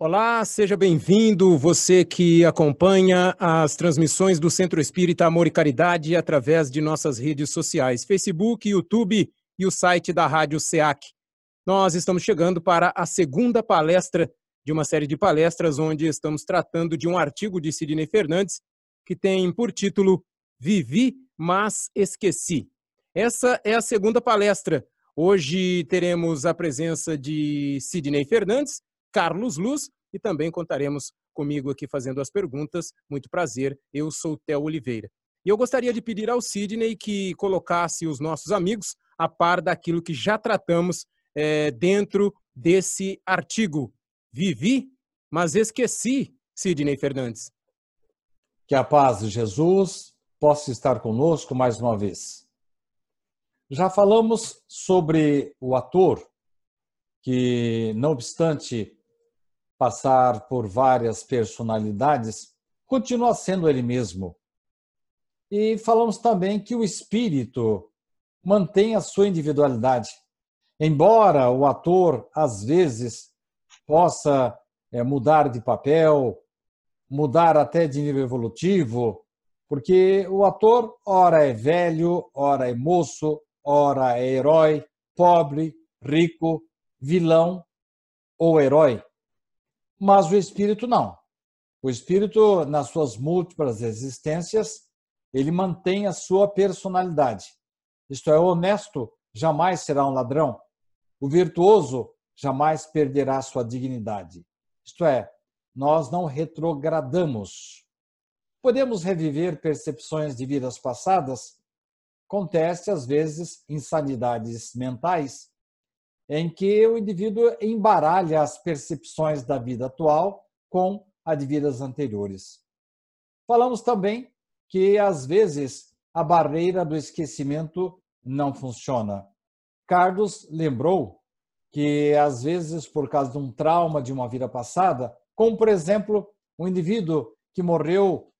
Olá, seja bem-vindo, você que acompanha as transmissões do Centro Espírita Amor e Caridade através de nossas redes sociais, Facebook, YouTube e o site da Rádio SEAC. Nós estamos chegando para a segunda palestra de uma série de palestras onde estamos tratando de um artigo de Sidney Fernandes que tem por título Vivi, mas esqueci. Essa é a segunda palestra. Hoje teremos a presença de Sidney Fernandes, Carlos Luz e também contaremos comigo aqui fazendo as perguntas. Muito prazer, eu sou Theo Oliveira. E eu gostaria de pedir ao Sidney que colocasse os nossos amigos a par daquilo que já tratamos é, dentro desse artigo. Vivi, mas esqueci, Sidney Fernandes. Que a paz de Jesus possa estar conosco mais uma vez. Já falamos sobre o ator que, não obstante passar por várias personalidades, continua sendo ele mesmo. E falamos também que o espírito mantém a sua individualidade. Embora o ator, às vezes, possa é, mudar de papel, mudar até de nível evolutivo, porque o ator, ora é velho, ora é moço, ora é herói, pobre, rico, vilão ou herói. Mas o espírito não. O espírito, nas suas múltiplas existências, ele mantém a sua personalidade. Isto é, o honesto jamais será um ladrão. O virtuoso jamais perderá sua dignidade. Isto é, nós não retrogradamos. Podemos reviver percepções de vidas passadas. Acontece, às vezes, insanidades mentais em que o indivíduo embaralha as percepções da vida atual com a de vidas anteriores. Falamos também que, às vezes, a barreira do esquecimento não funciona. Carlos lembrou que, às vezes, por causa de um trauma de uma vida passada, como, por exemplo, um indivíduo que morreu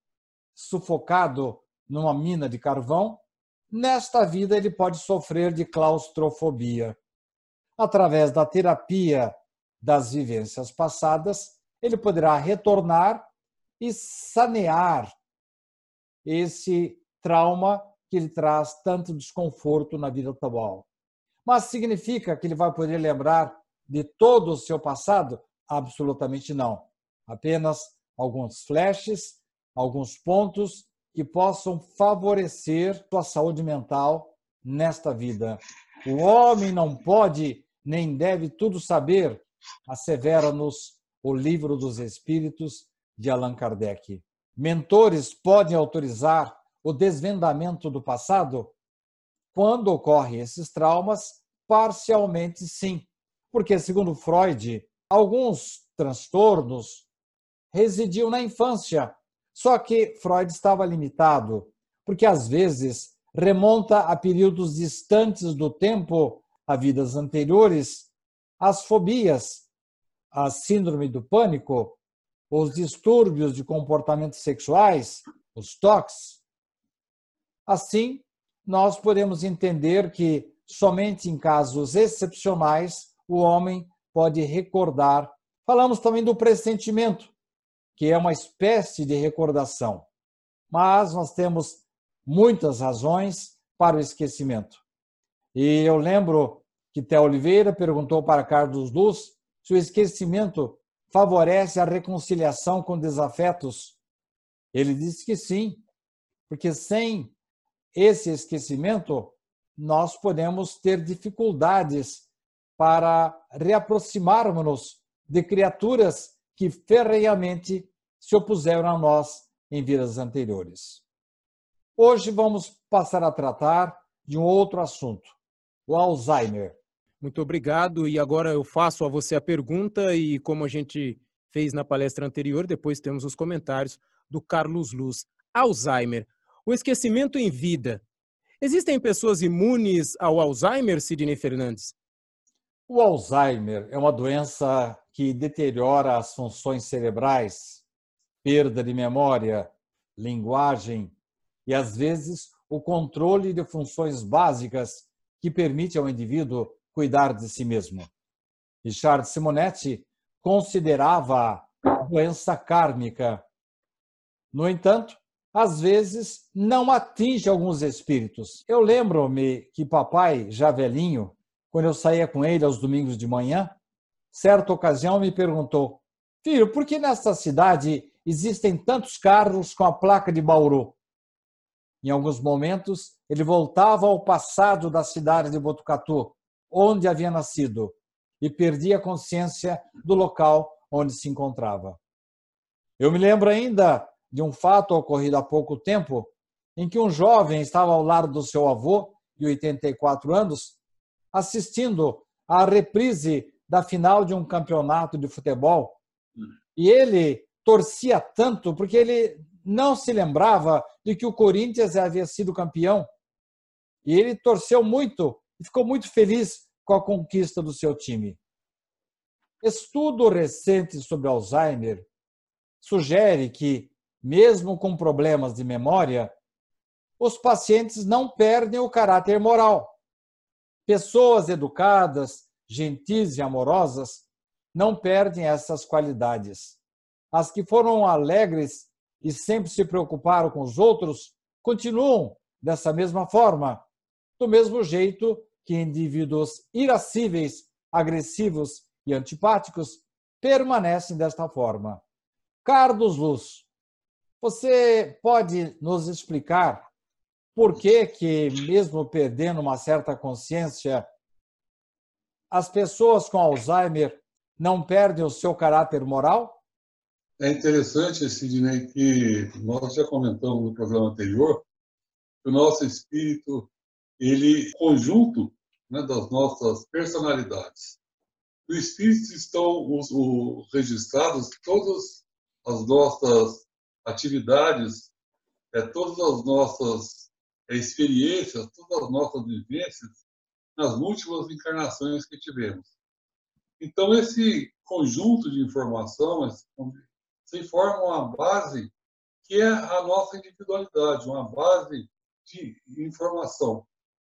sufocado numa mina de carvão, nesta vida ele pode sofrer de claustrofobia através da terapia das vivências passadas, ele poderá retornar e sanear esse trauma que ele traz tanto desconforto na vida atual. Mas significa que ele vai poder lembrar de todo o seu passado? Absolutamente não. Apenas alguns flashes, alguns pontos que possam favorecer sua saúde mental nesta vida. O homem não pode nem deve tudo saber, assevera-nos o Livro dos Espíritos de Allan Kardec. Mentores podem autorizar o desvendamento do passado? Quando ocorrem esses traumas, parcialmente sim, porque, segundo Freud, alguns transtornos residiam na infância, só que Freud estava limitado, porque às vezes remonta a períodos distantes do tempo a vidas anteriores, as fobias, a síndrome do pânico, os distúrbios de comportamentos sexuais, os TOCs. Assim, nós podemos entender que somente em casos excepcionais o homem pode recordar. Falamos também do pressentimento, que é uma espécie de recordação. Mas nós temos muitas razões para o esquecimento. E eu lembro que Té Oliveira perguntou para Carlos Luz se o esquecimento favorece a reconciliação com desafetos. Ele disse que sim, porque sem esse esquecimento, nós podemos ter dificuldades para reaproximarmos-nos de criaturas que ferreamente se opuseram a nós em vidas anteriores. Hoje vamos passar a tratar de um outro assunto, o Alzheimer. Muito obrigado. E agora eu faço a você a pergunta, e como a gente fez na palestra anterior, depois temos os comentários do Carlos Luz. Alzheimer, o esquecimento em vida. Existem pessoas imunes ao Alzheimer, Sidney Fernandes? O Alzheimer é uma doença que deteriora as funções cerebrais, perda de memória, linguagem e, às vezes, o controle de funções básicas que permite ao indivíduo cuidar de si mesmo. Richard Simonetti considerava doença kármica. No entanto, às vezes não atinge alguns espíritos. Eu lembro-me que papai, já velhinho, quando eu saía com ele aos domingos de manhã, certa ocasião me perguntou: Filho, por que nesta cidade existem tantos carros com a placa de Bauru? Em alguns momentos, ele voltava ao passado da cidade de Botucatu, onde havia nascido, e perdia consciência do local onde se encontrava. Eu me lembro ainda de um fato ocorrido há pouco tempo, em que um jovem estava ao lado do seu avô, de 84 anos, assistindo à reprise da final de um campeonato de futebol. E ele torcia tanto porque ele não se lembrava de que o Corinthians havia sido campeão. E ele torceu muito e ficou muito feliz com a conquista do seu time. Estudo recente sobre Alzheimer sugere que, mesmo com problemas de memória, os pacientes não perdem o caráter moral. Pessoas educadas, gentis e amorosas não perdem essas qualidades. As que foram alegres e sempre se preocuparam com os outros continuam dessa mesma forma, do mesmo jeito que indivíduos irascíveis, agressivos e antipáticos permanecem desta forma. Carlos Luz, você pode nos explicar por que, que, mesmo perdendo uma certa consciência, as pessoas com Alzheimer não perdem o seu caráter moral? É interessante, Sidney, que nós já comentamos no programa anterior, que o nosso espírito, ele conjunto né, das nossas personalidades. No espírito estão os, os registrados todas as nossas atividades, é, todas as nossas é, experiências, todas as nossas vivências nas múltiplas encarnações que tivemos. Então, esse conjunto de informação se forma uma base que é a nossa individualidade, uma base de informação,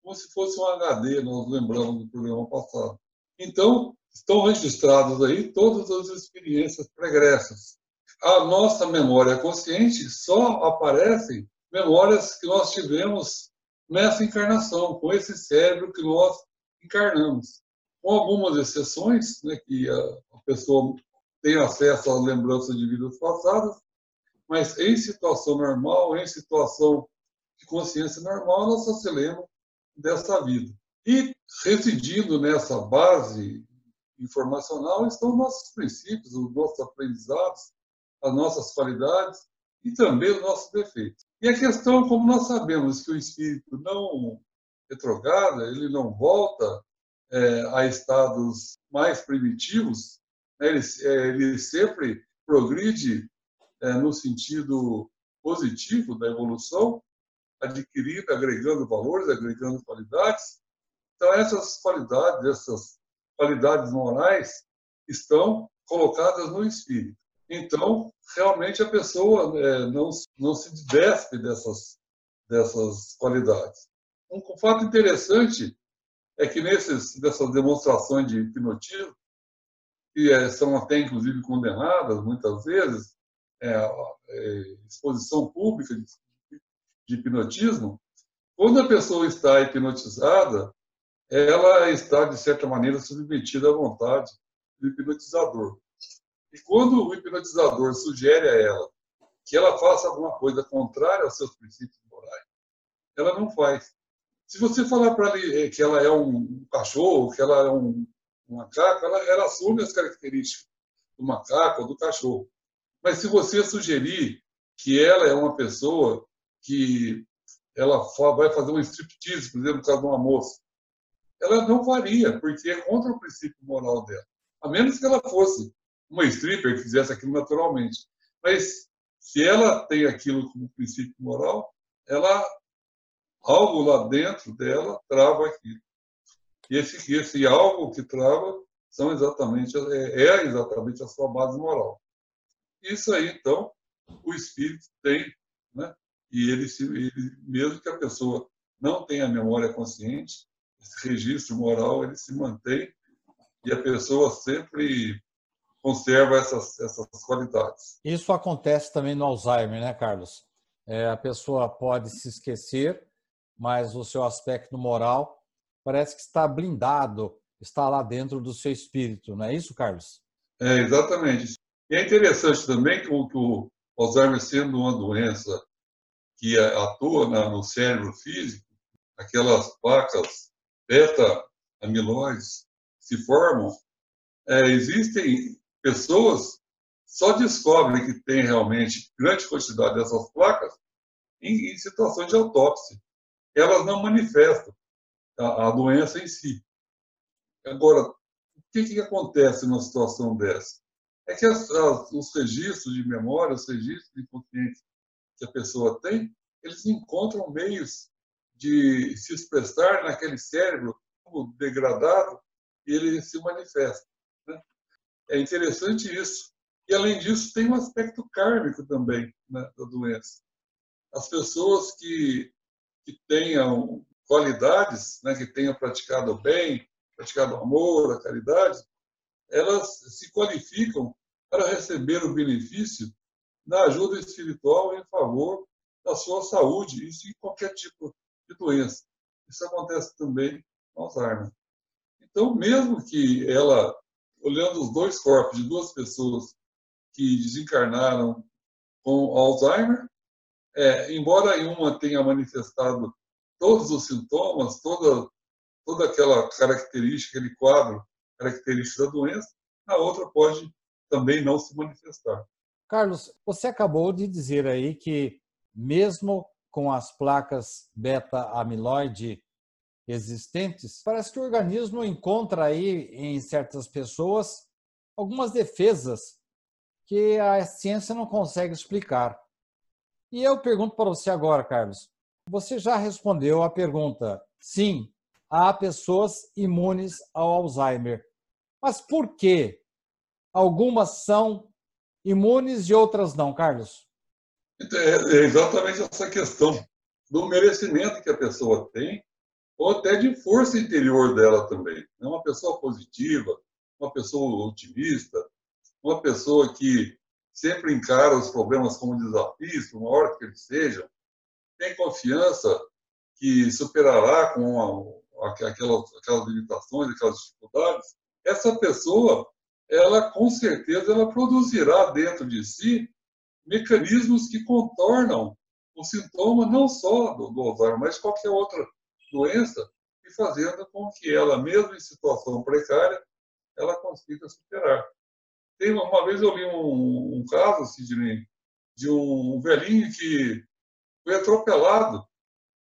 como se fosse um HD, nós lembramos do programa passado. Então, estão registradas aí todas as experiências pregressas. A nossa memória consciente só aparecem memórias que nós tivemos nessa encarnação, com esse cérebro que nós encarnamos. Com algumas exceções, né, que a, pessoa tem acesso às lembranças de vidas passadas, mas em situação normal, em situação de consciência normal, nós só se lembra dessa vida. E residindo nessa base informacional estão os nossos princípios, os nossos aprendizados, as nossas qualidades e também os nossos defeitos. E a questão, como nós sabemos que o espírito não retrograda, ele não volta é, a estados mais primitivos, né? ele, é, ele, sempre progride é, no sentido positivo da evolução, adquirindo, agregando valores, agregando qualidades. Então, essas qualidades, essas qualidades morais estão colocadas no espírito. Então, realmente a pessoa é, não, não se despe dessas, dessas qualidades. Um fato interessante é que nesses, dessas demonstrações de hipnotismo, que é, são até inclusive condenadas muitas vezes, é, é, exposição pública de, de hipnotismo, quando a pessoa está hipnotizada, ela está, de certa maneira, submetida à vontade do hipnotizador. E quando o hipnotizador sugere a ela que ela faça alguma coisa contrária aos seus princípios morais, ela não faz. Se você falar para ela eh, que ela é um cachorro, que ela é um, macaco, ela, ela assume as características do macaco ou do cachorro. Mas se você sugerir que ela é uma pessoa que ela vai fazer um striptease, por exemplo, no caso de uma moça, ela não faria, porque é contra o princípio moral dela. A menos que ela fosse uma stripper que fizesse aquilo naturalmente. Mas se ela tem aquilo como princípio moral, ela algo lá dentro dela trava aquilo. E esse, esse algo que trava são exatamente é, é exatamente a sua base moral. Isso aí, então, o espírito tem, né? E ele, ele mesmo que a pessoa não tenha memória consciente, esse registro moral ele se mantém e a pessoa sempre conserva essas, essas qualidades. Isso acontece também no Alzheimer, né, Carlos? É, a pessoa pode se esquecer, mas o seu aspecto moral parece que está blindado, está lá dentro do seu espírito, não é isso, Carlos? É, exatamente. E é interessante também que o, que o Alzheimer, sendo uma doença que atua no cérebro físico, aquelas placas beta-amiloides se formam, é, existem pessoas só descobrem que tem realmente grande quantidade dessas placas em, em situações de autópsia. Elas não manifestam a, a doença em si. Agora, o que, que acontece numa situação dessa? É que as, as, os registros de memória, os registros de inconsciente que a pessoa tem, eles encontram meios de se expressar naquele cérebro degradado e ele se manifesta. Né? É interessante isso. E, além disso, tem um aspecto kármico também né, da doença. As pessoas que, que tenham qualidades, né, que tenham praticado o bem, praticado o amor, a caridade, elas se qualificam para receber o benefício da ajuda espiritual em favor da sua saúde, isso em qualquer tipo de doença. Isso acontece também com Alzheimer. Então, mesmo que ela, olhando os dois corpos de duas pessoas que desencarnaram com Alzheimer, é, embora em uma tenha manifestado todos os sintomas, toda, toda aquela característica, aquele quadro característico da doença, a outra pode também não se manifestar. Carlos, você acabou de dizer aí que mesmo com as placas beta-amiloide existentes, parece que o organismo encontra aí em certas pessoas algumas defesas que a ciência não consegue explicar. E eu pergunto para você agora, Carlos. Você já respondeu a pergunta: sim, há pessoas imunes ao Alzheimer. Mas por que algumas são imunes e outras não, Carlos? É, é exatamente essa questão do merecimento que a pessoa tem, ou até de força interior dela também. É uma pessoa positiva, uma pessoa otimista, uma pessoa que sempre encara os problemas como desafios, por maior que eles sejam, tem confiança que superará com aquelas, aquelas limitações, aquelas dificuldades, essa pessoa, ela com certeza, ela produzirá dentro de si mecanismos que contornam o sintoma não só do, do Alzheimer, mas qualquer outra doença, e fazendo com que ela, mesmo em situação precária, ela consiga superar. Tem uma, uma vez eu li um, um caso, Sidney, de um velhinho que foi atropelado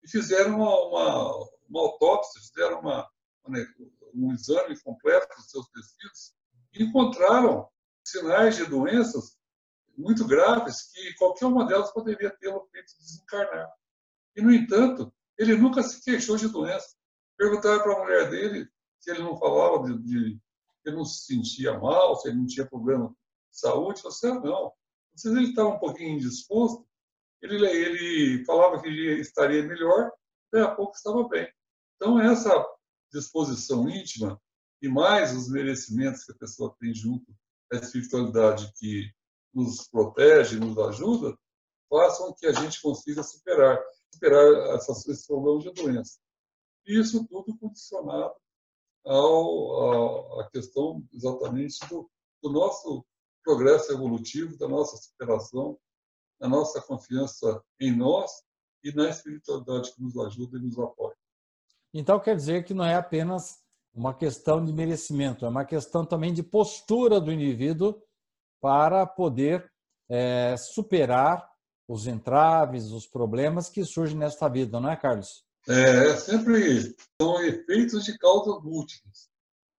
e fizeram uma, uma, uma autópsia, fizeram uma, um exame completo dos seus tecidos encontraram sinais de doenças muito graves que qualquer uma delas poderia tê-lo feito desencarnar. E, no entanto, ele nunca se queixou de doença. Perguntaram para a mulher dele se ele não falava de, de ele não se sentia mal, se ele não tinha problema de saúde. Falou assim, ah, não. Se ele estava um pouquinho indisposto, ele, ele falava que estaria melhor, daí a pouco estava bem. Então, essa disposição íntima e mais os merecimentos que a pessoa tem junto à espiritualidade que nos protege, nos ajuda, façam que a gente consiga superar, superar essas, esses problemas de doença. E isso tudo condicionado à questão exatamente do, do nosso progresso evolutivo, da nossa superação, da nossa confiança em nós e na espiritualidade que nos ajuda e nos apoia. Então quer dizer que não é apenas uma questão de merecimento, é uma questão também de postura do indivíduo para poder é, superar os entraves, os problemas que surgem nesta vida, não é, Carlos? É, é sempre são efeitos de causas múltiplas.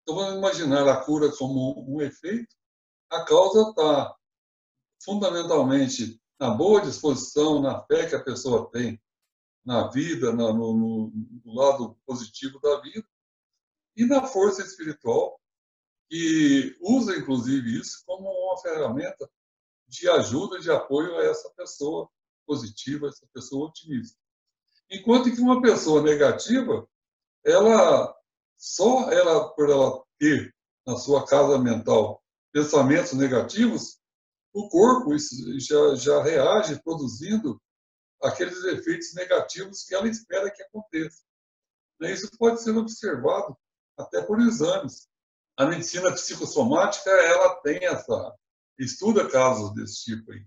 Então, vamos imaginar a cura como um efeito. A causa está fundamentalmente na boa disposição, na fé que a pessoa tem na vida, no, no, no lado positivo da vida, e na força espiritual e usa, inclusive, isso como uma ferramenta de ajuda, de apoio a essa pessoa positiva, essa pessoa otimista. Enquanto que uma pessoa negativa, ela só ela por ela ter na sua casa mental pensamentos negativos, o corpo já, já reage produzindo aqueles efeitos negativos que ela espera que aconteça. Isso pode ser observado até por exames. A medicina psicossomática ela tem essa estuda casos desse tipo aí.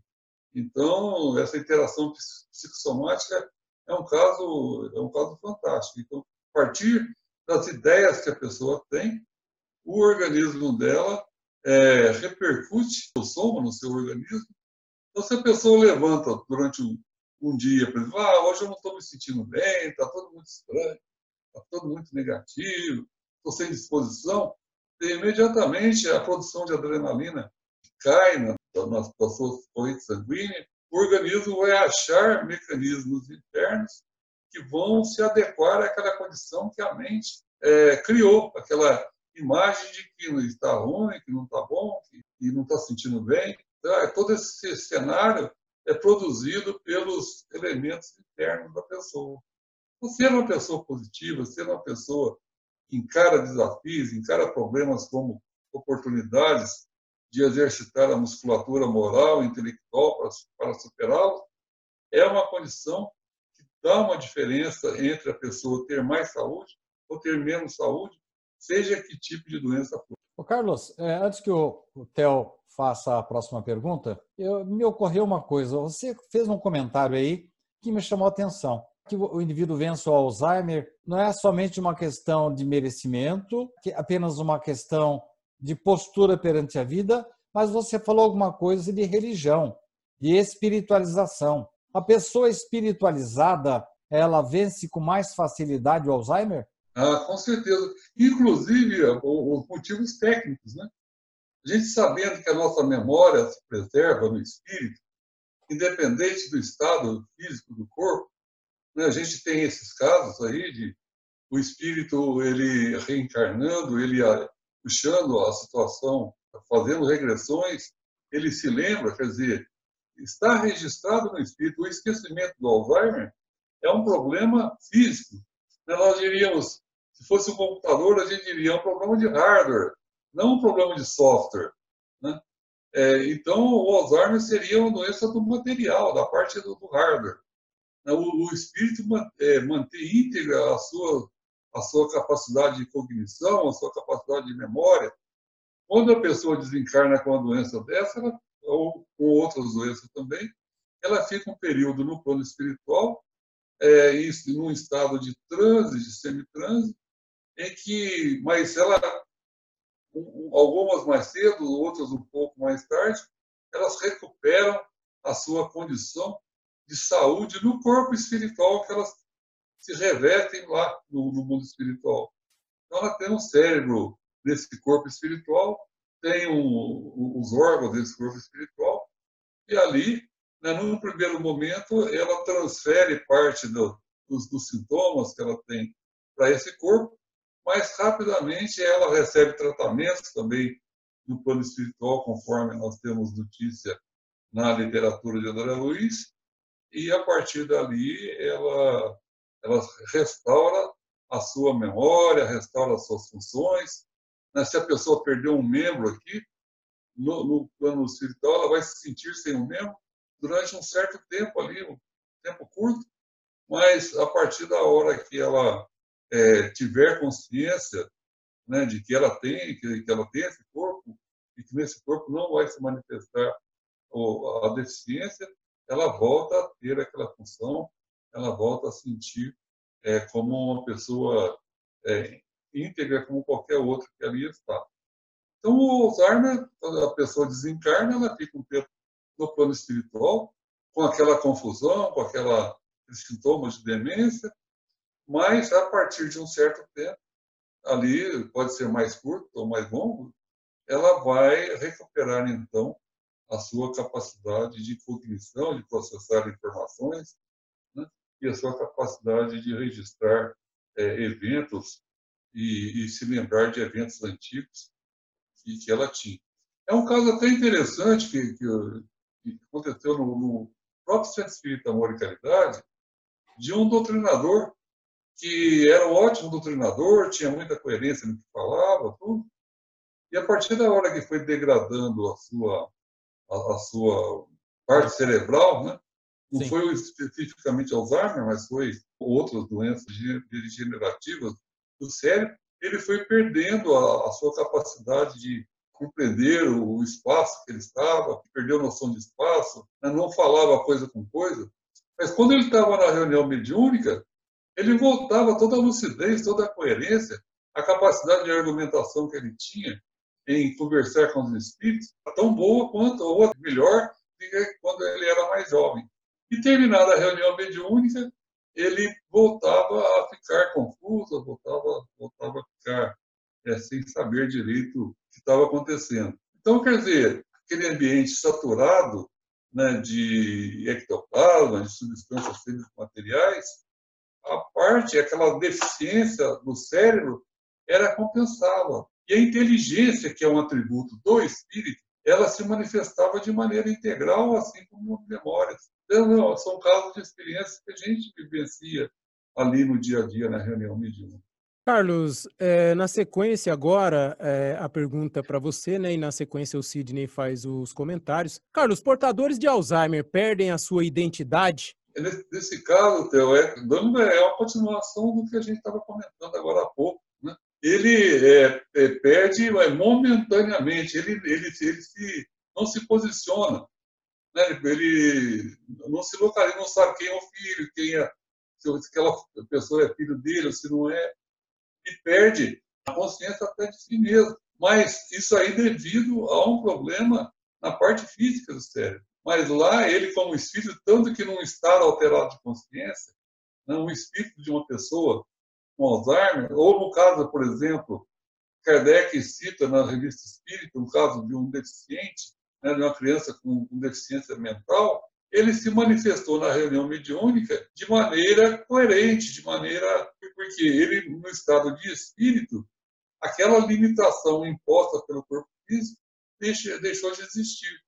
Então essa interação psicossomática é um caso é um caso fantástico. Então a partir das ideias que a pessoa tem, o organismo dela é, repercute o soma no seu organismo. Então se a pessoa levanta durante um, um dia, por exemplo, ah, hoje eu não estou me sentindo bem, está todo muito estranho, está todo muito negativo, estou sem disposição, e imediatamente a produção de adrenalina cai na, nas, suas correntes sanguíneas, o organismo vai achar mecanismos internos que vão se adequar àquela condição que a mente é, criou, aquela imagem de que está ruim, que não está bom, que, que não está sentindo bem. Então, todo esse cenário é produzido pelos elementos internos da pessoa. Então, ser uma pessoa positiva, ser uma pessoa encara desafios, encara problemas como oportunidades de exercitar a musculatura moral intelectual para, para superá-los, é uma condição que dá uma diferença entre a pessoa ter mais saúde ou ter menos saúde, seja que tipo de doença for. Ô Carlos, é, antes que o Theo faça a próxima pergunta, eu, me ocorreu uma coisa. Você fez um comentário aí que me chamou a atenção. Que o indivíduo vence o Alzheimer não é somente uma questão de merecimento, que é apenas uma questão de postura perante a vida, mas você falou alguma coisa de religião, de espiritualização. A pessoa espiritualizada, ela vence com mais facilidade o Alzheimer? Ah, com certeza. Inclusive, os motivos técnicos, né? A gente sabendo que a nossa memória se preserva no espírito, independente do estado físico do corpo? A gente tem esses casos aí de o espírito ele reencarnando, ele puxando a situação, fazendo regressões, ele se lembra, quer dizer, está registrado no espírito. O esquecimento do Alzheimer é um problema físico. Né? Nós diríamos, se fosse um computador, a gente diria é um problema de hardware não um problema de software. Né? É, então, o Alzheimer seria uma doença do material, da parte do hardware. Né? O, o espírito é, manter íntegra a sua, a sua capacidade de cognição, a sua capacidade de memória. Quando a pessoa desencarna com uma doença dessa, ela, ou com outras doenças também, ela fica um período no plano espiritual, é, em, num estado de transe, de semitranse, em que, mas ela algumas mais cedo, outras um pouco mais tarde, elas recuperam a sua condição de saúde no corpo espiritual que elas se revertem lá no, no mundo espiritual. Então, ela tem um cérebro nesse corpo espiritual, tem um, os órgãos desse corpo espiritual, e ali, né, num primeiro momento, ela transfere parte do, dos, dos sintomas que ela tem para esse corpo, mas rapidamente ela recebe tratamentos também no plano espiritual, conforme nós temos notícia na literatura de André Luiz, e a partir dali ela, ela restaura a sua memória, restaura as suas funções. Né? Se a pessoa perdeu um membro aqui, no, no, plano espiritual, ela vai se sentir sem um membro durante um certo tempo ali, um tempo curto, mas a partir da hora que ela é, tiver consciência né, de que ela tem, que, que ela tem esse corpo e que nesse corpo não vai se manifestar a deficiência, ela volta a ter aquela função, ela volta a sentir é, como uma pessoa é, íntegra como qualquer outra que ali está. Então, o Alzheimer, quando a pessoa desencarna, ela fica um tempo no plano espiritual, com aquela confusão, com aquela sintomas de demência, mas a partir de um certo tempo, ali pode ser mais curto ou mais longo, ela vai recuperar então a sua capacidade de cognição, de processar informações, né? e a sua capacidade de registrar é, eventos e, e, se lembrar de eventos antigos que, que, ela tinha. É um caso até interessante que, que, que aconteceu no, no próprio Centro Espírita Amor e Caridade, de um doutrinador que era um ótimo doutrinador, tinha muita coerência no que falava, tudo. E a partir da hora que foi degradando a sua, a, a sua parte cerebral, né? não Sim. foi especificamente Alzheimer, mas foi outras doenças degenerativas do cérebro, ele foi perdendo a, a sua capacidade de compreender o espaço que ele estava, perdeu a noção de espaço, né? não falava coisa com coisa. Mas quando ele estava na reunião mediúnica, ele voltava toda a lucidez, toda a coerência, a capacidade de argumentação que ele tinha em conversar com os espíritos, tão boa quanto, ou melhor, do que quando ele era mais jovem. E terminada a reunião mediúnica, ele voltava a ficar confuso, voltava, voltava a ficar é, sem saber direito o que estava acontecendo. Então, quer dizer, aquele ambiente saturado né, de ectoplasma, de substâncias materiais, a parte, aquela deficiência no cérebro, era compensada. E a inteligência, que é um atributo do espírito, ela se manifestava de maneira integral, assim como memórias. Então, são casos de experiências que a gente vivencia ali no dia a dia, na reunião mediúnica. Carlos, é, na sequência agora, é, a pergunta para você, né? E na sequência o Sidney faz os comentários. Carlos, portadores de Alzheimer perdem a sua identidade? Nesse, nesse caso, Theo, é, é uma continuação do que a gente estava comentando agora há pouco. Ele é, é, perde momentaneamente, ele, ele, ele se, não se posiciona. Né? Ele não se localiza, não sabe quem é o filho, quem é, se aquela pessoa é filho dele ou se não é e perde a consciência até de si mesmo. Mas isso aí devido a um problema na parte física do cérebro. Mas lá, ele, como espírito, tanto que num estado alterado de consciência, né, um espírito de uma pessoa com Alzheimer, ou no caso, por exemplo, Kardec cita na revista Espírita, um caso de um deficiente, né, de uma criança com, com deficiência mental, ele se manifestou na reunião mediúnica de maneira coerente, de maneira. porque ele, no estado de espírito, aquela limitação imposta pelo corpo físico deixou de existir.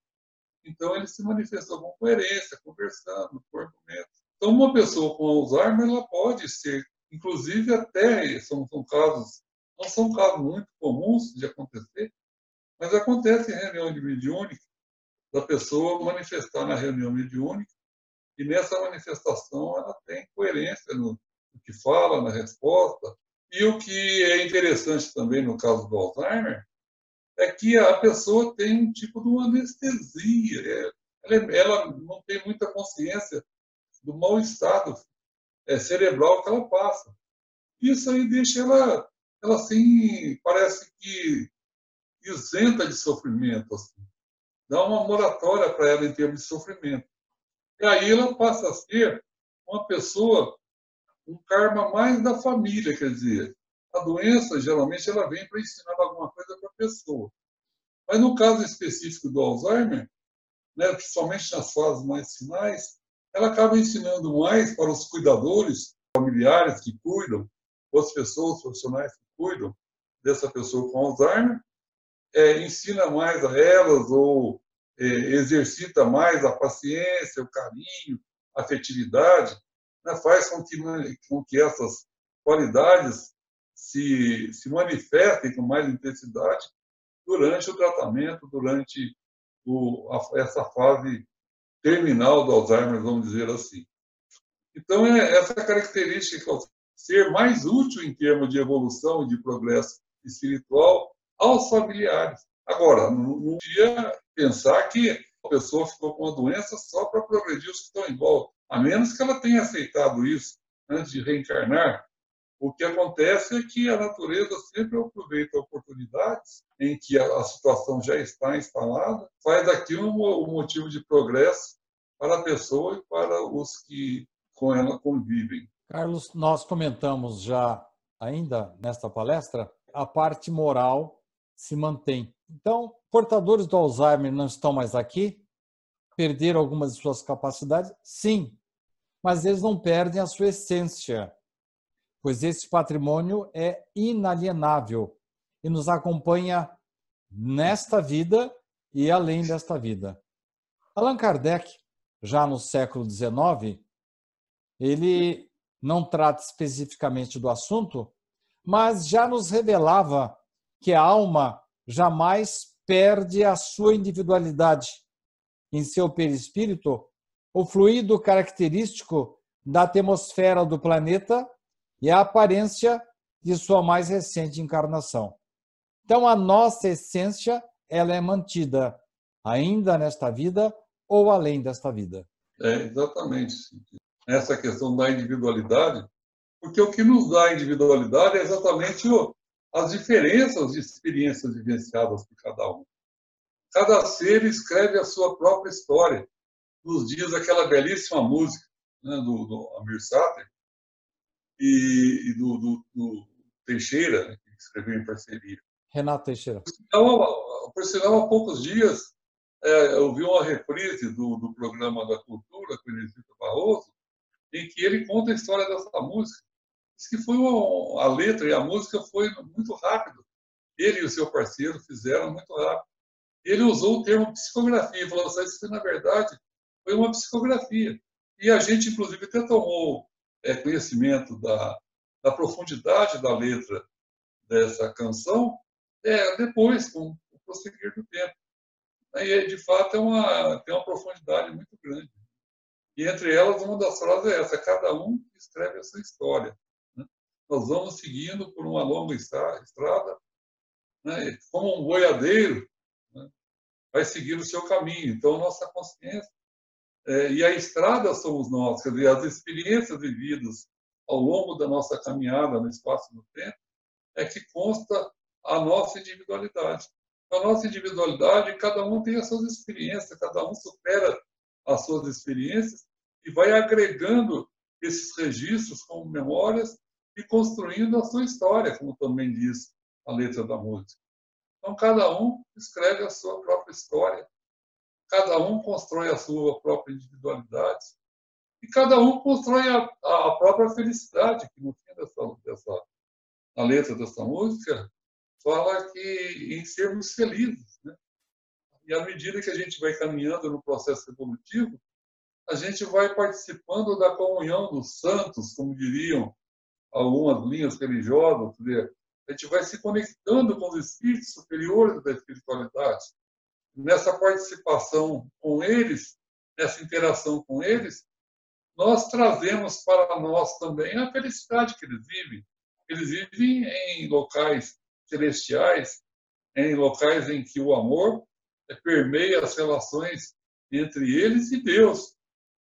Então, ele se manifestou com coerência, conversando, com argumentos. Então, uma pessoa com Alzheimer, ela pode ser, inclusive até, são, são casos, não são casos muito comuns de acontecer, mas acontece em reunião de mediúnica, da pessoa manifestar na reunião mediúnica, e nessa manifestação ela tem coerência no, no que fala, na resposta. E o que é interessante também no caso do Alzheimer é que a pessoa tem um tipo de uma anestesia, é, ela, ela não tem muita consciência do mau estado é, cerebral que ela passa. Isso aí deixa ela, ela assim, parece que isenta de sofrimento. Assim dá uma moratória para ela em termos de sofrimento. E aí ela passa a ser uma pessoa, um karma mais da família, quer dizer, a doença geralmente ela vem para ensinar alguma coisa para a pessoa. Mas no caso específico do Alzheimer, né, principalmente nas fases mais finais, ela acaba ensinando mais para os cuidadores, familiares que cuidam, as pessoas profissionais que cuidam dessa pessoa com Alzheimer, é, ensina mais a elas ou é, exercita mais a paciência, o carinho, a afetividade, né, faz com que, com que essas qualidades se, se manifestem com mais intensidade durante o tratamento, durante o, a, essa fase terminal do Alzheimer, vamos dizer assim. Então, é essa característica, ser mais útil em termos de evolução e de progresso espiritual, aos familiares. Agora, não podia pensar que a pessoa ficou com a doença só para progredir os que estão em volta, a menos que ela tenha aceitado isso antes de reencarnar. O que acontece é que a natureza sempre aproveita oportunidades em que a, situação já está instalada, faz daquilo um, um motivo de progresso para a pessoa e para os que com ela convivem. Carlos, nós comentamos já ainda nesta palestra a parte moral se mantém. Então, portadores do Alzheimer não estão mais aqui? Perderam algumas de suas capacidades? Sim, mas eles não perdem a sua essência, pois esse patrimônio é inalienável e nos acompanha nesta vida e além desta vida. Allan Kardec, já no século XIX, ele não trata especificamente do assunto, mas já nos revelava que a alma jamais perde a sua individualidade. Em seu perispírito, o fluido característico da atmosfera do planeta e a aparência de sua mais recente encarnação. Então, a nossa essência ela é mantida ainda nesta vida ou além desta vida. É, exatamente. Essa questão da individualidade, porque o que nos dá individualidade é exatamente as diferenças de experiências vivenciadas por cada um. Cada ser escreve a sua própria história. Nos diz aquela belíssima música né, do, do Amir Sater e, e do, do, do, Teixeira, né, que escreveu em parceria. Renato Teixeira. Por sinal, há poucos dias, é, eu vi uma reprise do, do programa da Cultura com o Inesito Barroso, em que ele conta a história dessa música. Diz que foi uma, a letra e a música foi muito rápido. Ele e o seu parceiro fizeram muito rápido. Ele usou o termo psicografia, falou assim, isso na verdade foi uma psicografia. E a gente, inclusive, até tomou é, conhecimento da, da profundidade da letra dessa canção é, depois, com o prosseguir do tempo. E, de fato, é uma, tem uma profundidade muito grande. E entre elas, uma das frases é essa: cada um escreve a sua história. Né? Nós vamos seguindo por uma longa estrada, né? como um boiadeiro né? vai seguir o seu caminho. Então, nossa consciência é, e a estrada somos nós, quer dizer, as experiências vividas ao longo da nossa caminhada no espaço do tempo é que consta a nossa individualidade. A nossa individualidade, cada um tem as suas experiências, cada um supera as suas experiências e vai agregando esses registros como memórias e construindo a sua história, como também diz a letra da música. Então, cada um escreve a sua própria história, cada um constrói a sua própria individualidade e cada um constrói a, a própria felicidade, que no fim dessa, dessa na letra dessa música fala que em sermos felizes. Né? E à medida que a gente vai caminhando no processo evolutivo, a gente vai participando da comunhão dos santos, como diriam algumas linhas religiosas, a gente vai se conectando com os espíritos superiores da espiritualidade. Nessa participação com eles, nessa interação com eles, nós trazemos para nós também a felicidade que eles vivem. Eles vivem em locais celestiais, em locais em que o amor permeia as relações entre eles e Deus.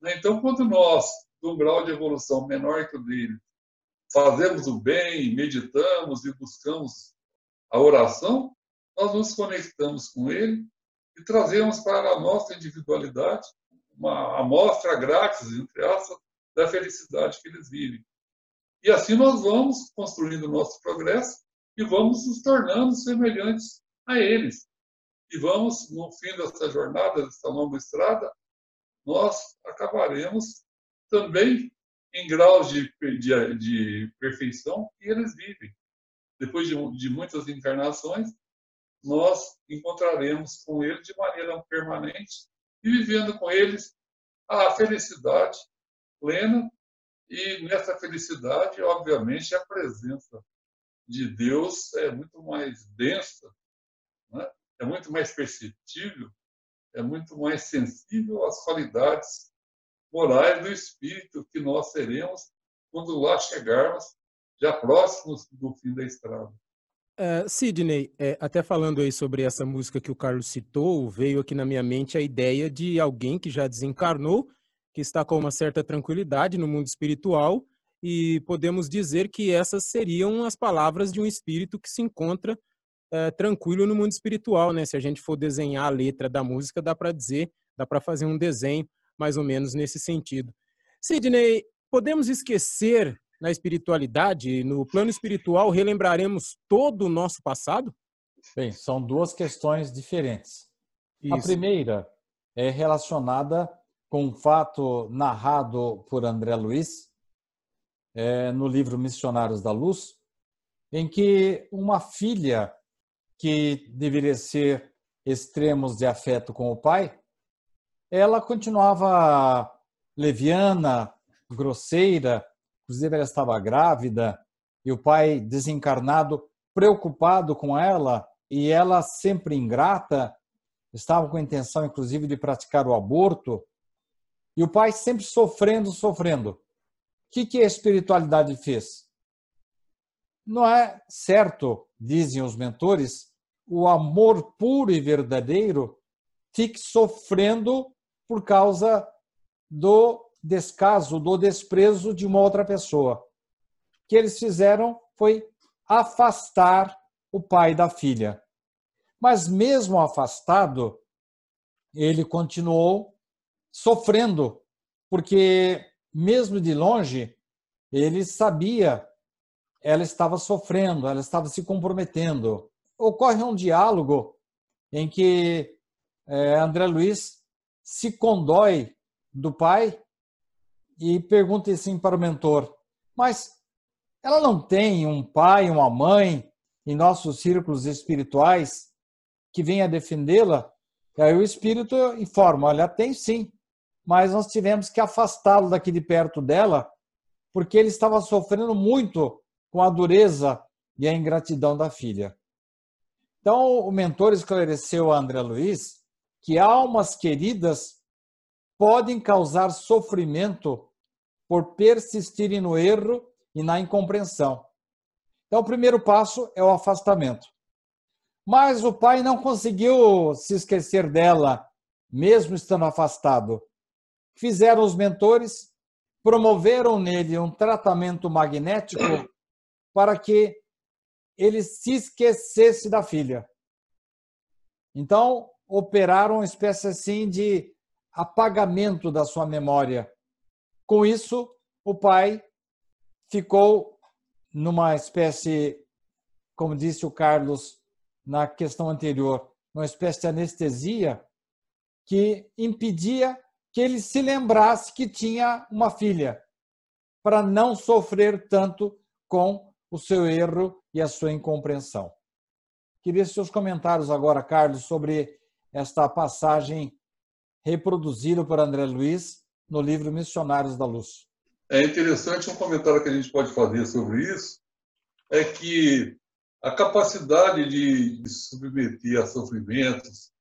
Então, quando nós, de um grau de evolução menor que o dele, fazemos o bem, meditamos e buscamos a oração, nós nos conectamos com ele e trazemos para a nossa individualidade uma amostra grátis, entre aspas, da felicidade que eles vivem. E assim nós vamos construindo o nosso progresso e vamos nos tornando semelhantes a eles. E vamos, no fim dessa jornada, dessa longa estrada, nós acabaremos também em graus de, de, de perfeição que eles vivem. Depois de, de muitas encarnações, nós encontraremos com eles de maneira permanente e vivendo com eles a felicidade plena e nessa felicidade, obviamente, a presença de Deus é muito mais densa, né? é muito mais perceptível, é muito mais sensível às qualidades morais do espírito que nós seremos quando lá chegarmos, já próximos do fim da estrada. Uh, Sidney, é, até falando aí sobre essa música que o Carlos citou, veio aqui na minha mente a ideia de alguém que já desencarnou, que está com uma certa tranquilidade no mundo espiritual e podemos dizer que essas seriam as palavras de um espírito que se encontra é, tranquilo no mundo espiritual, né? Se a gente for desenhar a letra da música, dá para dizer, dá para fazer um desenho mais ou menos nesse sentido. Sidney, podemos esquecer na espiritualidade, no plano espiritual, relembraremos todo o nosso passado? Bem, são duas questões diferentes. Isso. A primeira é relacionada com um fato narrado por André Luiz, é, no livro Missionários da Luz, em que uma filha que deveria ser extremos de afeto com o pai, ela continuava leviana, grosseira, inclusive ela estava grávida, e o pai desencarnado, preocupado com ela, e ela sempre ingrata, estava com a intenção, inclusive, de praticar o aborto, e o pai sempre sofrendo, sofrendo. O que, que a espiritualidade fez? Não é certo, dizem os mentores, o amor puro e verdadeiro fique sofrendo por causa do descaso, do desprezo de uma outra pessoa. O que eles fizeram foi afastar o pai da filha. Mas mesmo afastado, ele continuou sofrendo, porque mesmo de longe, ele sabia ela estava sofrendo, ela estava se comprometendo. Ocorre um diálogo em que é, André Luiz se condói do pai e pergunta assim para o mentor: Mas ela não tem um pai, uma mãe em nossos círculos espirituais que venha defendê-la? Aí o espírito informa: Olha, tem sim, mas nós tivemos que afastá-lo daqui de perto dela porque ele estava sofrendo muito com a dureza e a ingratidão da filha. Então, o mentor esclareceu a André Luiz que almas queridas podem causar sofrimento por persistirem no erro e na incompreensão. Então, o primeiro passo é o afastamento. Mas o pai não conseguiu se esquecer dela, mesmo estando afastado. Fizeram os mentores, promoveram nele um tratamento magnético para que ele se esquecesse da filha. Então, operaram uma espécie assim de apagamento da sua memória. Com isso, o pai ficou numa espécie, como disse o Carlos na questão anterior, uma espécie de anestesia que impedia que ele se lembrasse que tinha uma filha, para não sofrer tanto com o seu erro e a sua incompreensão. Queria seus comentários agora, Carlos, sobre esta passagem reproduzida por André Luiz no livro Missionários da Luz. É interessante um comentário que a gente pode fazer sobre isso, é que a capacidade de, submeter a sofrimentos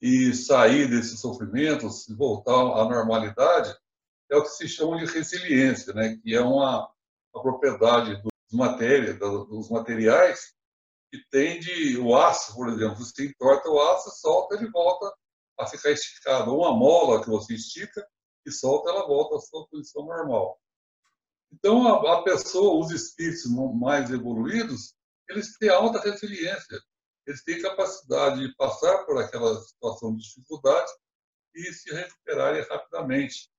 e sair desses sofrimentos, voltar à normalidade, é o que se chama de resiliência, né? que é uma, uma propriedade do matéria, dos materiais, que tende o aço, por exemplo, você entorta o aço, solta, ele volta a ficar esticado. Uma mola que você estica e solta, ela volta à sua posição normal. Então, a, a pessoa, os espíritos mais evoluídos, eles têm alta resiliência. Eles têm capacidade de passar por aquela situação de dificuldade e se recuperarem rapidamente.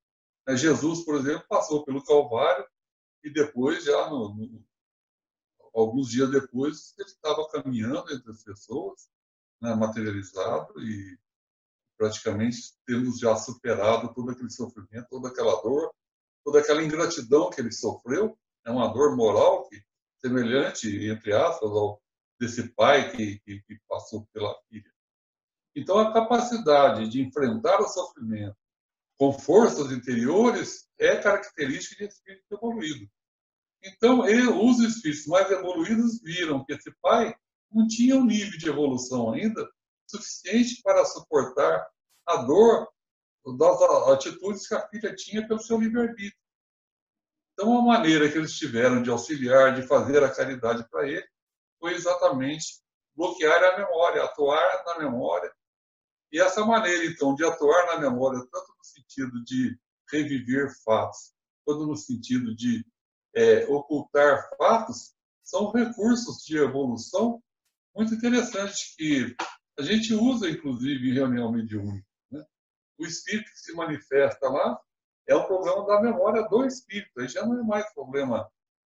Jesus, por exemplo, passou pelo Calvário e depois, já no, no, alguns dias depois, ele estava caminhando entre as pessoas, né, materializado e praticamente temos já superado todo aquele sofrimento, toda aquela dor, toda aquela ingratidão que ele sofreu. É uma dor moral que semelhante, entre aspas, ao desse pai que, que, que passou pela filha. Então, a capacidade de enfrentar o sofrimento com forças interiores é característica de espírito evoluído. Então, ele, os espíritos mais evoluídos viram que esse pai não tinha um nível de evolução ainda suficiente para suportar a dor das atitudes que a filha tinha pelo seu livre-arbítrio. Então, a maneira que eles tiveram de auxiliar, de fazer a caridade para ele, foi exatamente bloquear a memória, atuar na memória. E essa maneira, então, de atuar na memória, tanto no sentido de reviver fatos, quanto no sentido de é, ocultar fatos, são recursos de evolução muito interessantes que a gente usa, inclusive, em reunião mediúnica. Né? O espírito que se manifesta lá é o problema da memória do espírito. Aí já não é mais problema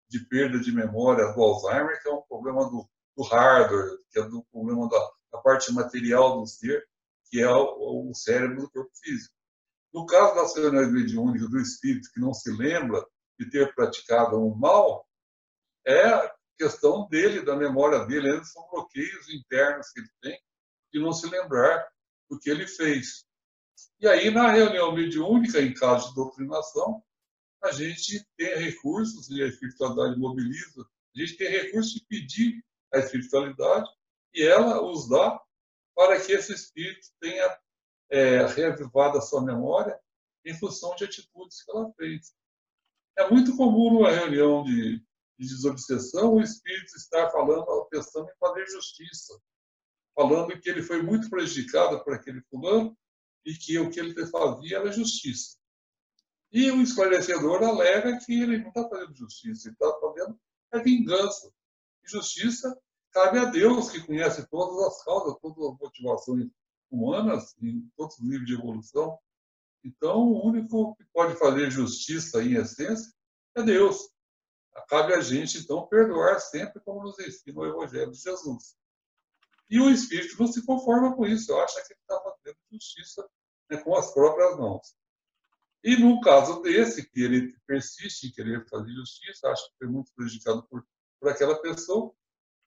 de perda de memória do Alzheimer, que é um problema do, do hardware, que é do problema da, da parte material do ser, que é o, o cérebro do corpo físico. No caso das reuniões mediúnicas do espírito que não se lembra de ter praticado um mal é questão dele, da memória dele. Eles são bloqueios internos que ele tem de não se lembrar do que ele fez. E aí, na reunião mediúnica, em caso de doutrinação, a gente tem recursos, e a espiritualidade mobiliza, a gente tem recursos de pedir a espiritualidade e ela os dá para que esse espírito tenha é, reavivado a sua memória em função de atitudes que ela fez. É muito comum numa reunião de, de desobsessão o espírito estar falando, pensando em fazer justiça, falando que ele foi muito prejudicado por aquele fulano e que o que ele fazia era justiça. E o esclarecedor alega que ele não está fazendo justiça, ele está fazendo é vingança. Justiça cabe a Deus, que conhece todas as causas, todas as motivações humanas, em todos os níveis de evolução. Então, o único que pode fazer justiça em essência é Deus. Cabe a gente, então, perdoar sempre, como nos ensina o Evangelho de Jesus. E o Espírito não se conforma com isso, acha que ele está fazendo justiça né, com as próprias mãos. E no caso desse, que ele persiste em querer fazer justiça, acha que foi muito prejudicado por, por aquela pessoa,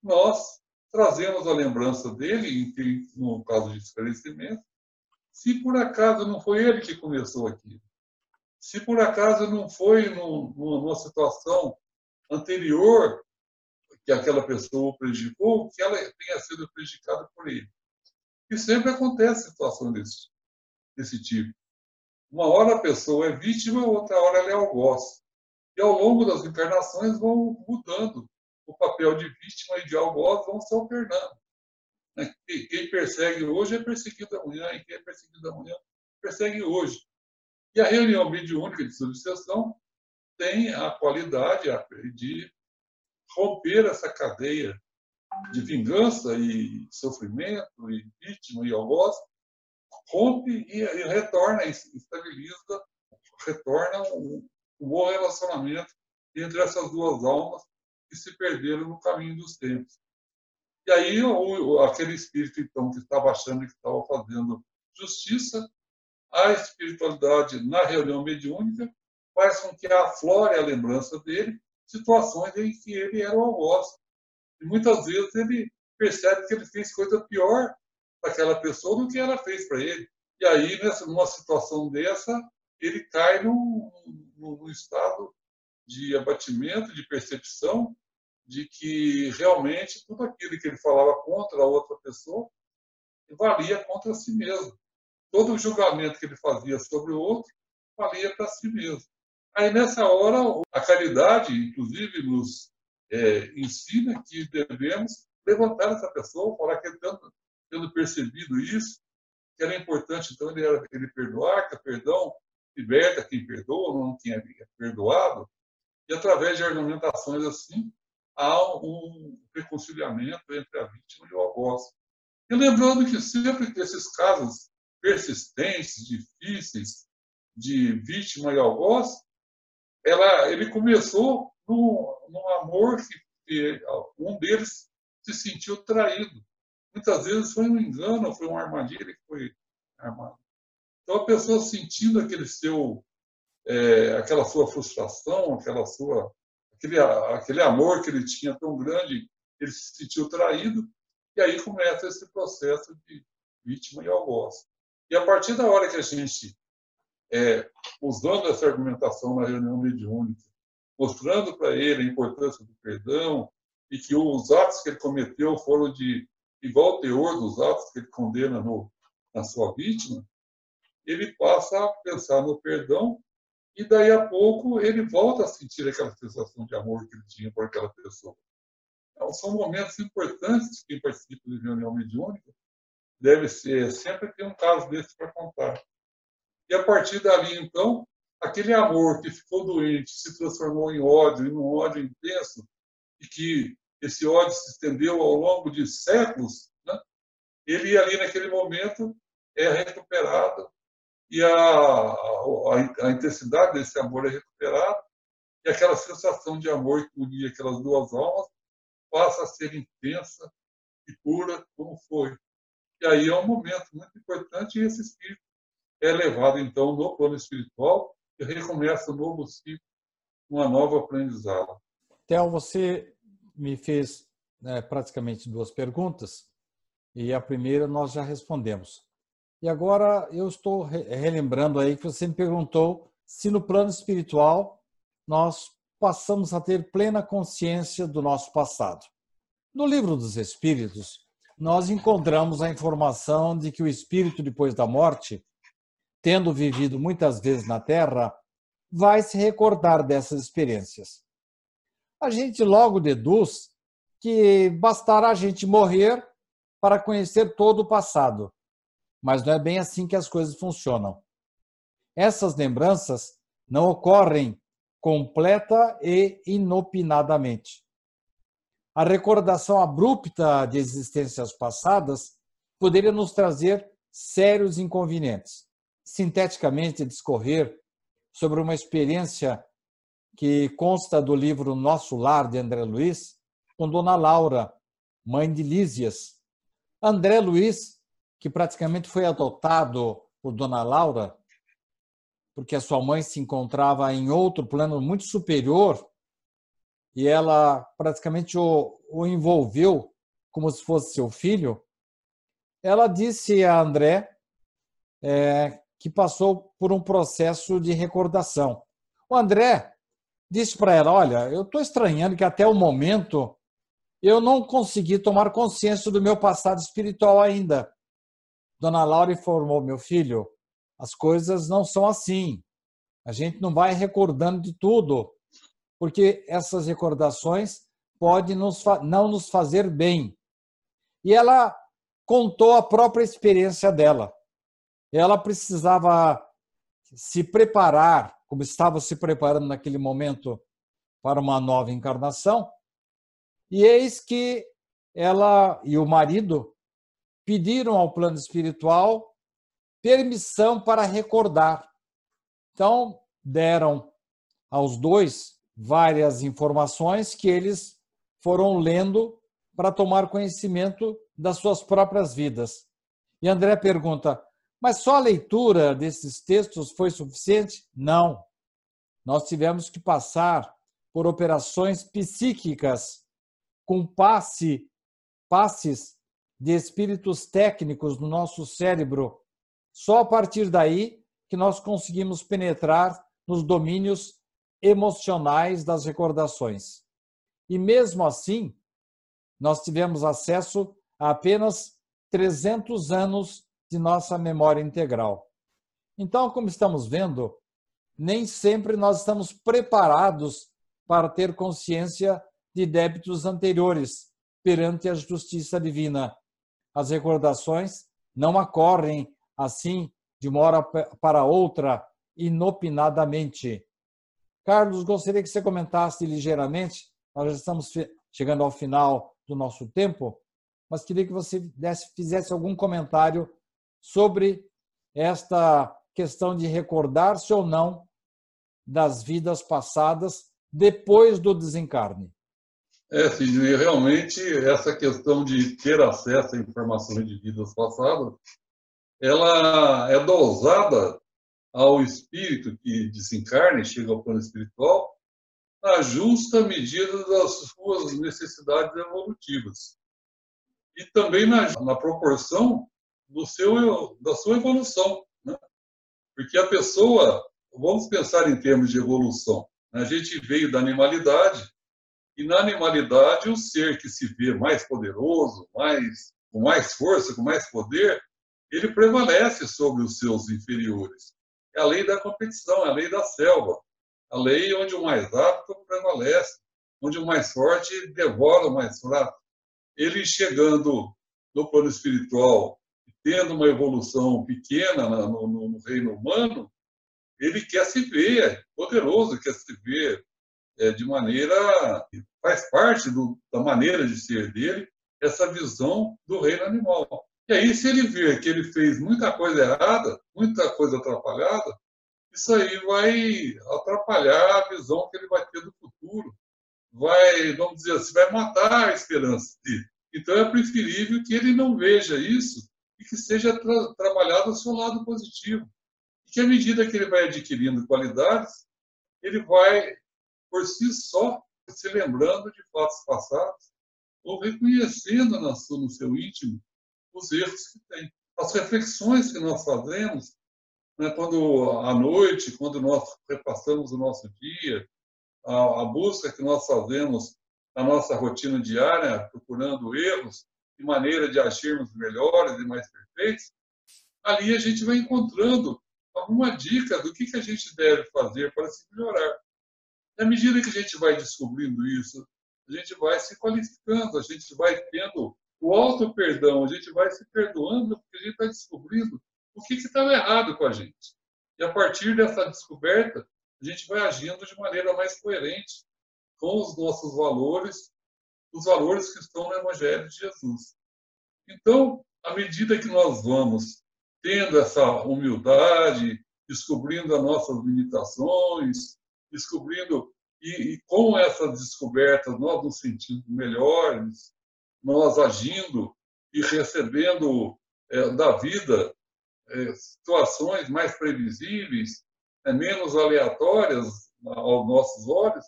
nós trazemos a lembrança dele, no caso de esclarecimento, se por acaso não foi ele que começou aquilo, se por acaso não foi numa situação anterior que aquela pessoa prejudicou, que ela tenha sido prejudicada por ele. E sempre acontece situação desse, desse tipo. Uma hora a pessoa é vítima, outra hora ela é algoz. E ao longo das encarnações vão mudando. O papel de vítima e de algoz vão se alternando. Né? Quem persegue hoje é perseguido amanhã, e quem é perseguido amanhã persegue hoje. E a reunião mediúnica de subseção tem a qualidade de romper essa cadeia de vingança e sofrimento e vítima e algoz rompe e, e retorna, estabiliza, retorna um bom relacionamento entre essas duas almas que se perderam no caminho dos tempos. E aí, o, aquele espírito, então, que estava achando que estava fazendo justiça, a espiritualidade na reunião mediúnica faz com que aflore a lembrança dele situações em que ele era o algoz. E muitas vezes ele percebe que ele fez coisa pior para aquela pessoa do que ela fez para ele. E aí, nessa, numa situação dessa, ele cai num, num estado de abatimento, de percepção, de que realmente tudo aquilo que ele falava contra a outra pessoa valia contra si mesmo. Todo o julgamento que ele fazia sobre o outro valia para si mesmo. Aí, nessa hora, a caridade, inclusive, nos é, ensina que devemos levantar essa pessoa, falar que tanto tendo percebido isso, que era importante, então, ele, era, ele perdoar, que a perdão liberta quem perdoa, não quem é perdoado, e através de argumentações assim, há um reconciliamento entre a vítima e o algoz. E lembrando que sempre que esses casos persistentes, difíceis, de vítima e algoz, ela, ele começou num, num amor que, que um deles se sentiu traído. Muitas vezes foi um engano, foi uma armadilha que foi armada. Então a pessoa sentindo aquele seu, é, aquela sua frustração, aquela sua, aquele, aquele amor que ele tinha tão grande, ele se sentiu traído e aí começa esse processo de vítima e algoz. E a partir da hora que a gente, é, usando essa argumentação na reunião mediúnica, mostrando para ele a importância do perdão e que os atos que ele cometeu foram de igual teor dos atos que ele condena no, na sua vítima, ele passa a pensar no perdão e daí a pouco ele volta a sentir aquela sensação de amor que ele tinha por aquela pessoa. Então, são momentos importantes que quem participa de reunião mediúnica deve ser sempre ter um caso desse para contar. E a partir dali, então, aquele amor que ficou doente se transformou em ódio, em um ódio intenso, e que esse ódio se estendeu ao longo de séculos, né? ele ali naquele momento é recuperado e a, a, a, intensidade desse amor é recuperada e aquela sensação de amor que unia aquelas duas almas passa a ser intensa e pura como foi. E aí é um momento muito importante e esse espírito é levado então no plano espiritual e recomeça um novo ciclo, uma nova aprendizagem. Theo, você me fez né, praticamente duas perguntas e a primeira nós já respondemos. E agora eu estou relembrando aí que você me perguntou se no plano espiritual nós passamos a ter plena consciência do nosso passado. No livro dos Espíritos, nós encontramos a informação de que o espírito, depois da morte, tendo vivido muitas vezes na Terra, vai se recordar dessas experiências. A gente logo deduz que bastará a gente morrer para conhecer todo o passado. Mas não é bem assim que as coisas funcionam. Essas lembranças não ocorrem completa e inopinadamente. A recordação abrupta de existências passadas poderia nos trazer sérios inconvenientes. Sinteticamente, discorrer sobre uma experiência que consta do livro Nosso Lar, de André Luiz, com Dona Laura, mãe de Lísias. André Luiz, que praticamente foi adotado por Dona Laura, porque a sua mãe se encontrava em outro plano muito superior e ela praticamente o, o envolveu como se fosse seu filho, ela disse a André é, que passou por um processo de recordação. O André disse para ela: Olha, eu estou estranhando que até o momento eu não consegui tomar consciência do meu passado espiritual ainda. Dona Laura informou: Meu filho, as coisas não são assim. A gente não vai recordando de tudo, porque essas recordações podem nos, não nos fazer bem. E ela contou a própria experiência dela. Ela precisava se preparar, como estava se preparando naquele momento para uma nova encarnação. E eis que ela e o marido pediram ao plano espiritual permissão para recordar. Então, deram aos dois várias informações que eles foram lendo para tomar conhecimento das suas próprias vidas. E André pergunta: mas só a leitura desses textos foi suficiente? Não. Nós tivemos que passar por operações psíquicas com passe, passes de espíritos técnicos no nosso cérebro só a partir daí que nós conseguimos penetrar nos domínios emocionais das recordações. E mesmo assim, nós tivemos acesso a apenas 300 anos de nossa memória integral. Então, como estamos vendo, nem sempre nós estamos preparados para ter consciência de débitos anteriores perante a justiça divina. As recordações não ocorrem assim, de uma hora para outra, inopinadamente. Carlos, gostaria que você comentasse ligeiramente, nós já estamos chegando ao final do nosso tempo, mas queria que você desse, fizesse algum comentário sobre esta questão de recordar-se ou não das vidas passadas depois do desencarne. É, Sidney, realmente essa questão de ter acesso a informações de vidas passadas ela é dosada ao espírito que desencarna e chega ao plano espiritual na justa medida das suas necessidades evolutivas e também na, na proporção do seu da sua evolução, né? porque a pessoa, vamos pensar em termos de evolução, né? a gente veio da animalidade e na animalidade o ser que se vê mais poderoso, mais com mais força, com mais poder, ele prevalece sobre os seus inferiores. É a lei da competição, é a lei da selva. A lei onde o mais apto prevalece, onde o mais forte devora o mais fraco. Ele chegando no plano espiritual, tendo uma evolução pequena no, no, no reino humano, ele quer se ver é poderoso, quer se ver é, de maneira. faz parte do, da maneira de ser dele essa visão do reino animal. E aí, se ele ver que ele fez muita coisa errada, muita coisa atrapalhada, isso aí vai atrapalhar a visão que ele vai ter do futuro. Vai, vamos dizer assim, vai matar a esperança dele. Então, é preferível que ele não veja isso e que seja tra trabalhado ao seu lado positivo. E que, à medida que ele vai adquirindo qualidades, ele vai, por si só, se lembrando de fatos passados ou reconhecendo no seu íntimo os erros que tem. As reflexões que nós fazemos, né, quando à noite, quando nós repassamos o nosso dia, a, a busca que nós fazemos na nossa rotina diária, procurando erros, e maneira de agirmos melhores e mais perfeitos, ali a gente vai encontrando alguma dica do que, que a gente deve fazer para se melhorar. Na medida que a gente vai descobrindo isso, a gente vai se qualificando, a gente vai tendo o auto-perdão, a gente vai se perdoando porque a gente está descobrindo o que estava errado com a gente. E a partir dessa descoberta, a gente vai agindo de maneira mais coerente com os nossos valores, os valores que estão no Evangelho de Jesus. Então, à medida que nós vamos tendo essa humildade, descobrindo as nossas limitações, descobrindo e, e com essas descobertas nós nos sentindo melhores, nós agindo e recebendo é, da vida é, situações mais previsíveis, é, menos aleatórias aos nossos olhos,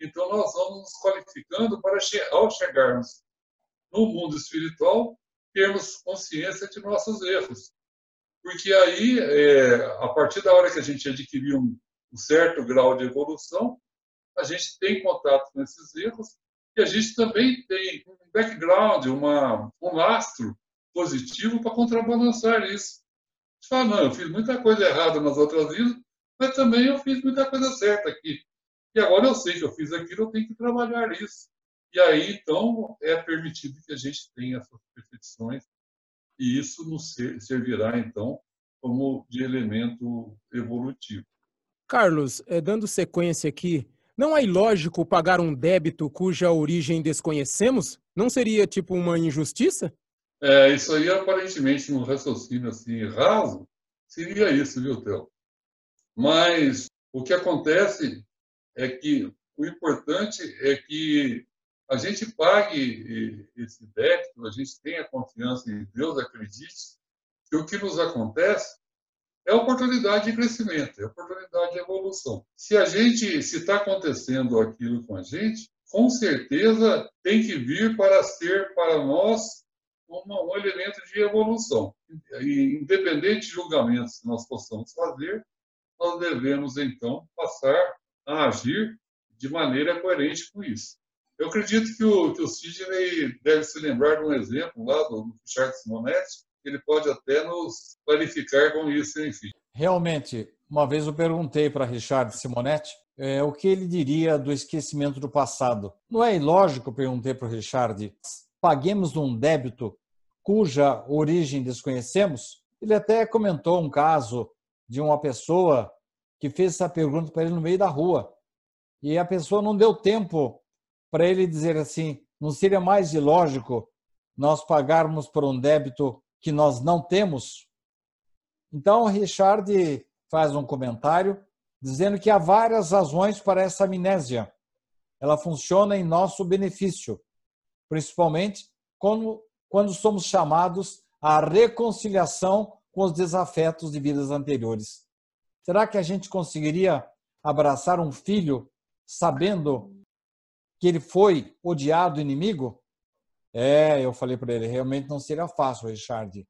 então nós vamos nos qualificando para, ao chegarmos no mundo espiritual, termos consciência de nossos erros. Porque aí, é, a partir da hora que a gente adquirir um, um certo grau de evolução, a gente tem contato com esses erros e a gente também tem um background, uma, um lastro positivo para contrabalançar isso. Fala, não, eu fiz muita coisa errada nas outras vidas, mas também eu fiz muita coisa certa aqui. E agora eu sei que eu fiz aquilo, eu tenho que trabalhar isso. E aí, então, é permitido que a gente tenha essas perfeições e isso nos servirá, então, como de elemento evolutivo. Carlos, é, dando sequência aqui, não é ilógico pagar um débito cuja origem desconhecemos? Não seria tipo uma injustiça? É, isso aí, aparentemente, num raciocínio assim raso, seria isso, viu, Theo? Mas o que acontece é que o importante é que a gente pague esse débito, a gente tenha confiança em Deus, acredite, que o que nos acontece é oportunidade de crescimento, é oportunidade de evolução. Se a gente, se está acontecendo aquilo com a gente, com certeza tem que vir para ser para nós uma, um elemento de evolução. E, independente de julgamentos que nós possamos fazer, nós devemos então passar a agir de maneira coerente com isso. Eu acredito que o, que o Sidney deve se lembrar de um exemplo lá do, do Richard Simonetti, ele pode até nos clarificar com isso, enfim. Realmente, uma vez eu perguntei para Richard Simonetti é, o que ele diria do esquecimento do passado. Não é ilógico, perguntei para o Richard, paguemos um débito cuja origem desconhecemos? Ele até comentou um caso de uma pessoa que fez essa pergunta para ele no meio da rua. E a pessoa não deu tempo para ele dizer assim: não seria mais ilógico nós pagarmos por um débito que nós não temos? Então, Richard faz um comentário dizendo que há várias razões para essa amnésia. Ela funciona em nosso benefício, principalmente quando, quando somos chamados à reconciliação com os desafetos de vidas anteriores. Será que a gente conseguiria abraçar um filho sabendo que ele foi odiado inimigo? É, eu falei para ele, realmente não seria fácil, Richard.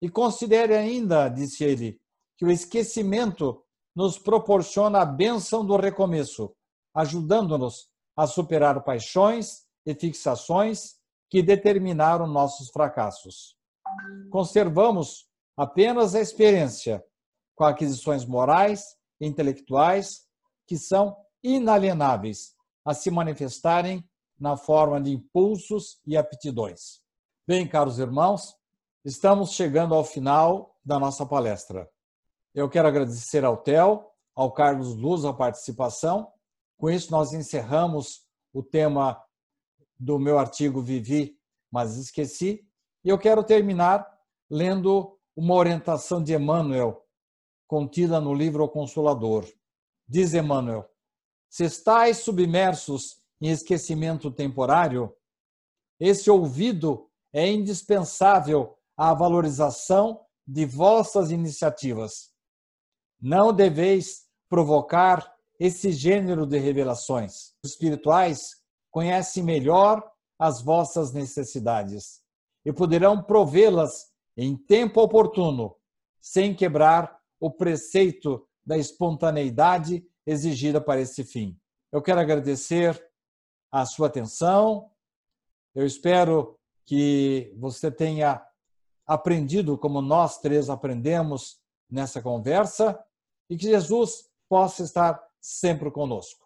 E considere ainda, disse ele, que o esquecimento nos proporciona a bênção do recomeço, ajudando-nos a superar paixões e fixações que determinaram nossos fracassos. Conservamos apenas a experiência com aquisições morais e intelectuais que são inalienáveis a se manifestarem na forma de impulsos e aptidões. Bem, caros irmãos, estamos chegando ao final da nossa palestra. Eu quero agradecer ao Theo, ao Carlos Luz a participação. Com isso, nós encerramos o tema do meu artigo Vivi, mas esqueci. E eu quero terminar lendo uma orientação de Emmanuel, contida no livro Consolador. Diz Emmanuel: Se estáis submersos em esquecimento temporário, esse ouvido é indispensável à valorização de vossas iniciativas. Não deveis provocar esse gênero de revelações. Os espirituais conhecem melhor as vossas necessidades e poderão provê-las em tempo oportuno, sem quebrar o preceito da espontaneidade exigida para esse fim. Eu quero agradecer a sua atenção. Eu espero que você tenha aprendido como nós três aprendemos nessa conversa e que Jesus possa estar sempre conosco.